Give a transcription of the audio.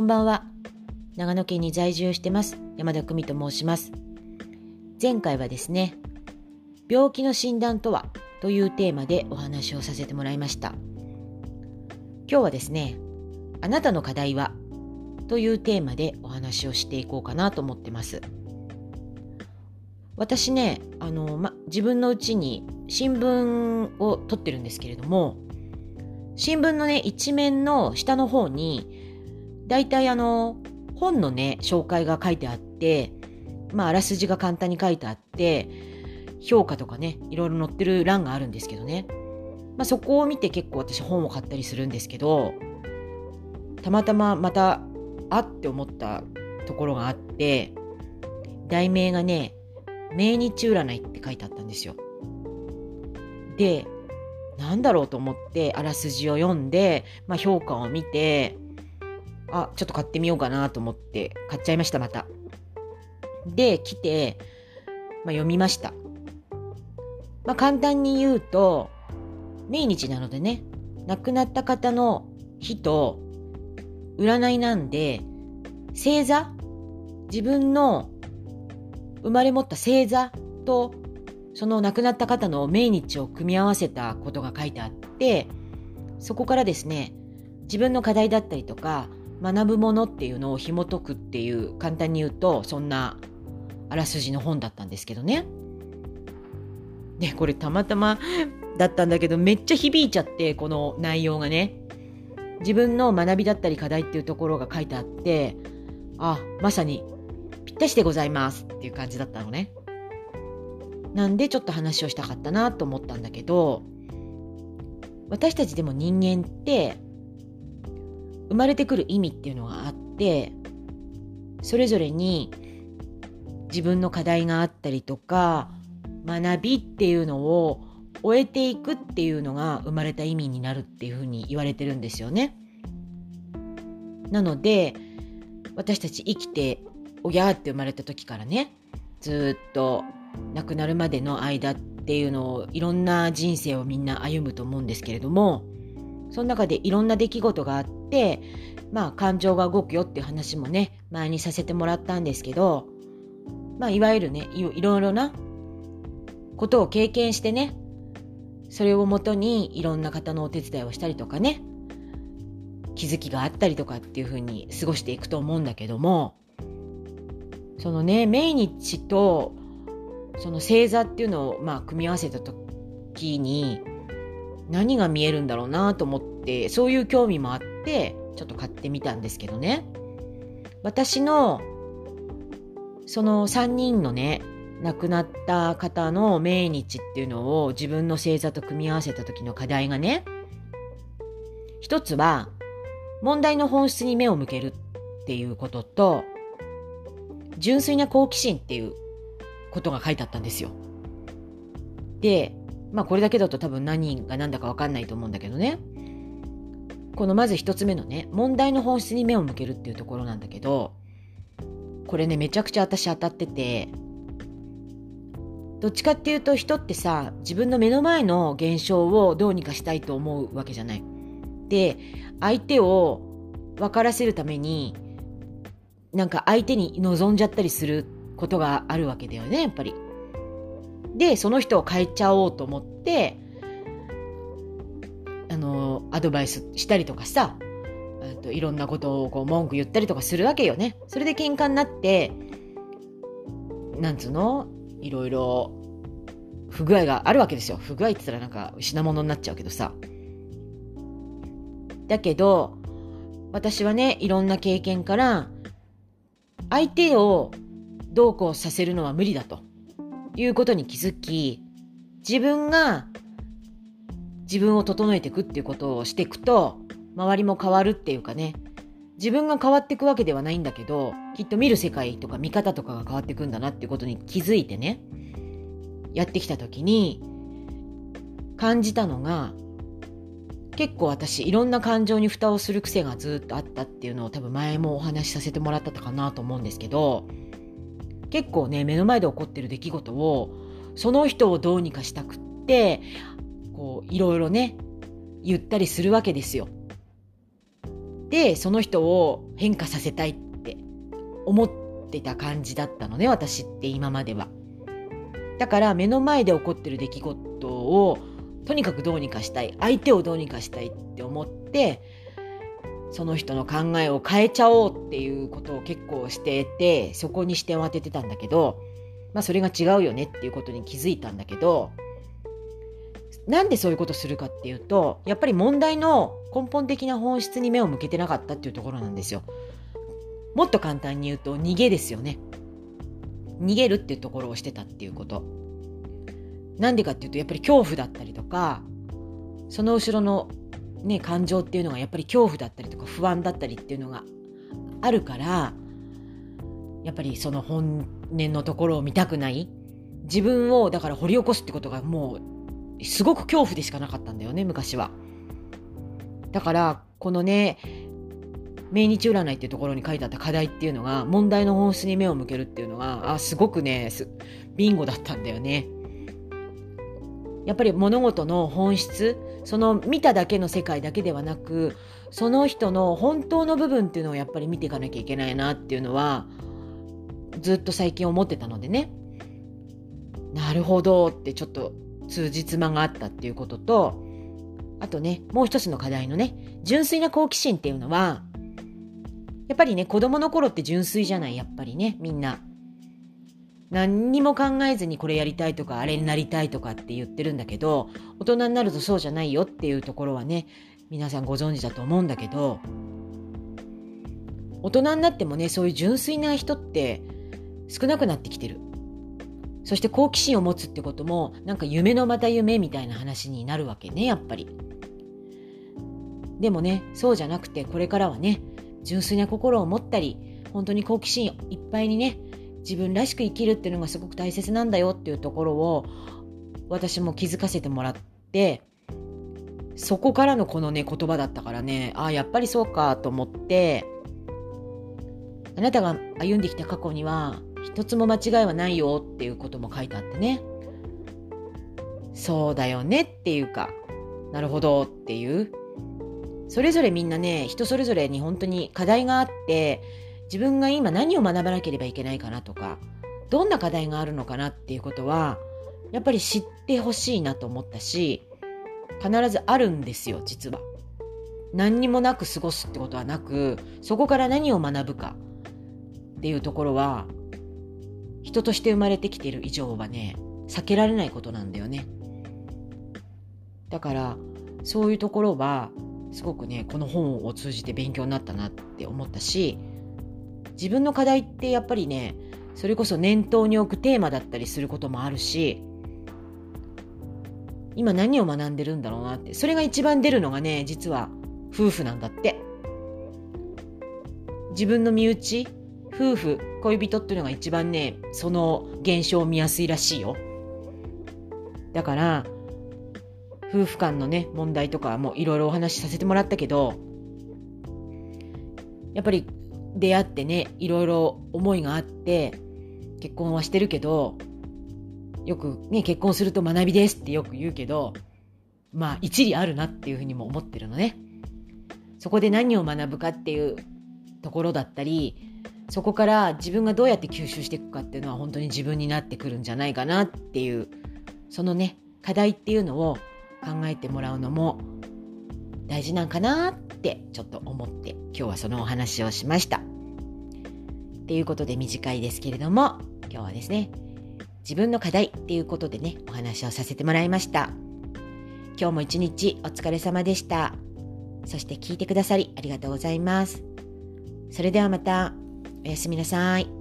こんばんは。長野県に在住してます。山田久美と申します。前回はですね、病気の診断とは？というテーマでお話をさせてもらいました。今日はですね、あなたの課題は？というテーマでお話をしていこうかなと思ってます。私ね、あの、ま、自分のうちに新聞を取ってるんですけれども、新聞のね、一面の下の方に、大体あの、本のね、紹介が書いてあって、まあ、あらすじが簡単に書いてあって、評価とかね、いろいろ載ってる欄があるんですけどね。まあ、そこを見て結構私本を買ったりするんですけど、たまたままた、あって思ったところがあって、題名がね、命日占いって書いてあったんですよ。で、なんだろうと思ってあらすじを読んで、まあ、評価を見て、あ、ちょっと買ってみようかなと思って買っちゃいました、また。で、来て、まあ、読みました。まあ、簡単に言うと、命日なのでね、亡くなった方の日と占いなんで、星座自分の生まれ持った星座とその亡くなった方の命日を組み合わせたことが書いてあってそこからですね自分の課題だったりとか学ぶものっていうのを紐解くっていう簡単に言うとそんなあらすじの本だったんですけどね。でこれたまたまだったんだけどめっちゃ響いちゃってこの内容がね自分の学びだったり課題っていうところが書いてあってあまさにぴったしでございますっていう感じだったのね。なんでちょっと話をしたかったなと思ったんだけど私たちでも人間って生まれてくる意味っていうのがあってそれぞれに自分の課題があったりとか学びっていうのを終えていくっていうのが生まれた意味になるっていうふうに言われてるんですよね。なので私たち生きておやって生まれた時からねずっと亡くなるまでの間っていうのをいろんな人生をみんな歩むと思うんですけれどもその中でいろんな出来事があってまあ感情が動くよっていう話もね前にさせてもらったんですけどまあいわゆるねいろいろなことを経験してねそれをもとにいろんな方のお手伝いをしたりとかね気づきがあったりとかっていうふうに過ごしていくと思うんだけどもそのね命日とその星座っていうのをまあ組み合わせた時に何が見えるんだろうなと思ってそういう興味もあってちょっと買ってみたんですけどね私のその3人のね亡くなった方の命日っていうのを自分の星座と組み合わせた時の課題がね一つは問題の本質に目を向けるっていうことと純粋な好奇心っていうことが書いてあったんですよ。で、まあこれだけだと多分何が何だかわかんないと思うんだけどね。このまず一つ目のね、問題の本質に目を向けるっていうところなんだけど、これね、めちゃくちゃ私当たってて、どっちかっていうと人ってさ、自分の目の前の現象をどうにかしたいと思うわけじゃない。で、相手を分からせるために、なんか相手に望んじゃったりすることがあるわけだよね、やっぱり。で、その人を変えちゃおうと思って、あの、アドバイスしたりとかさ、といろんなことをこう文句言ったりとかするわけよね。それで喧嘩になって、なんつうの？いろいろ不具合があるわけですよ。不具合って言ったらなんか品物になっちゃうけどさ。だけど、私はね、いろんな経験から、相手をどうこうさせるのは無理だということに気づき、自分が自分を整えていくっていうことをしていくと、周りも変わるっていうかね、自分が変わっていくわけではないんだけど、きっと見る世界とか見方とかが変わっていくんだなっていうことに気づいてね、やってきた時に、感じたのが、結構私いろんな感情に蓋をする癖がずっとあったっていうのを多分前もお話しさせてもらったかなと思うんですけど、結構ね目の前で起こってる出来事をその人をどうにかしたくってこういろいろね言ったりするわけですよ。でその人を変化させたいって思ってた感じだったのね私って今までは。だから目の前で起こってる出来事をとにかくどうにかしたい相手をどうにかしたいって思ってその人の考えを変えちゃおうっていうことを結構しててそこに視点を当ててたんだけどまあそれが違うよねっていうことに気づいたんだけどなんでそういうことするかっていうとやっぱり問題の根本的な本質に目を向けてなかったっていうところなんですよ。もっと簡単に言うと逃げですよね。逃げるっていうところをしてたっていうこと。なんでかっていうとやっぱり恐怖だったりとかその後ろのね、感情っていうのがやっぱり恐怖だったりとか不安だったりっていうのがあるからやっぱりその本音のところを見たくない自分をだから掘り起こすってことがもうすごく恐怖でしかなかったんだよね昔は。だからこのね命日占いっていうところに書いてあった課題っていうのが問題の本質に目を向けるっていうのがあすごくねビンゴだったんだよね。やっぱり物事の本質その見ただけの世界だけではなくその人の本当の部分っていうのをやっぱり見ていかなきゃいけないなっていうのはずっと最近思ってたのでね。なるほどってちょっと通じつまがあったっていうこととあとねもう一つの課題のね純粋な好奇心っていうのはやっぱりね子供の頃って純粋じゃないやっぱりねみんな。何にも考えずにこれやりたいとかあれになりたいとかって言ってるんだけど大人になるとそうじゃないよっていうところはね皆さんご存知だと思うんだけど大人になってもねそういう純粋な人って少なくなってきてる。そして好奇心を持つってこともなんか夢のまた夢みたいな話になるわけねやっぱり。でもねそうじゃなくてこれからはね純粋な心を持ったり本当に好奇心いっぱいにね自分らしく生きるっていうのがすごく大切なんだよっていうところを私も気づかせてもらってそこからのこのね言葉だったからねああやっぱりそうかと思ってあなたが歩んできた過去には一つも間違いはないよっていうことも書いてあってね。そうだよねっていうかなるほどっていう。それぞれみんなね人それぞれに本当に課題があって自分が今何を学ばなければいけないかなとかどんな課題があるのかなっていうことはやっぱり知ってほしいなと思ったし必ずあるんですよ実は。何にもなく過ごすってことはなくそこから何を学ぶかっていうところは人として生まれてきている以上はね避けられないことなんだよね。だからそういうところはすごくねこの本を通じて勉強になったなって思ったし自分の課題ってやっぱりねそれこそ念頭に置くテーマだったりすることもあるし今何を学んでるんだろうなってそれが一番出るのがね実は夫婦なんだって。自分の身内夫婦恋人っていうのが一番ねその現象を見やすいらしいよ。だから夫婦間のね問題とかもいろいろお話しさせてもらったけどやっぱり出会ってねいろいろ思いがあって結婚はしてるけどよくね結婚すると学びですってよく言うけどまあ一理あるなっていうふうにも思ってるのね。そこで何を学ぶかっていうところだったりそこから自分がどうやって吸収していくかっていうのは本当に自分になってくるんじゃないかなっていうそのね課題っていうのを考えてもらうのも大事なんかなってちょっと思って今日はそのお話をしました。っていうことで短いですけれども今日はですね自分の課題っていうことでねお話をさせてもらいました。今日も一日お疲れ様でした。そして聞いてくださりありがとうございます。それではまたおやすみなさい。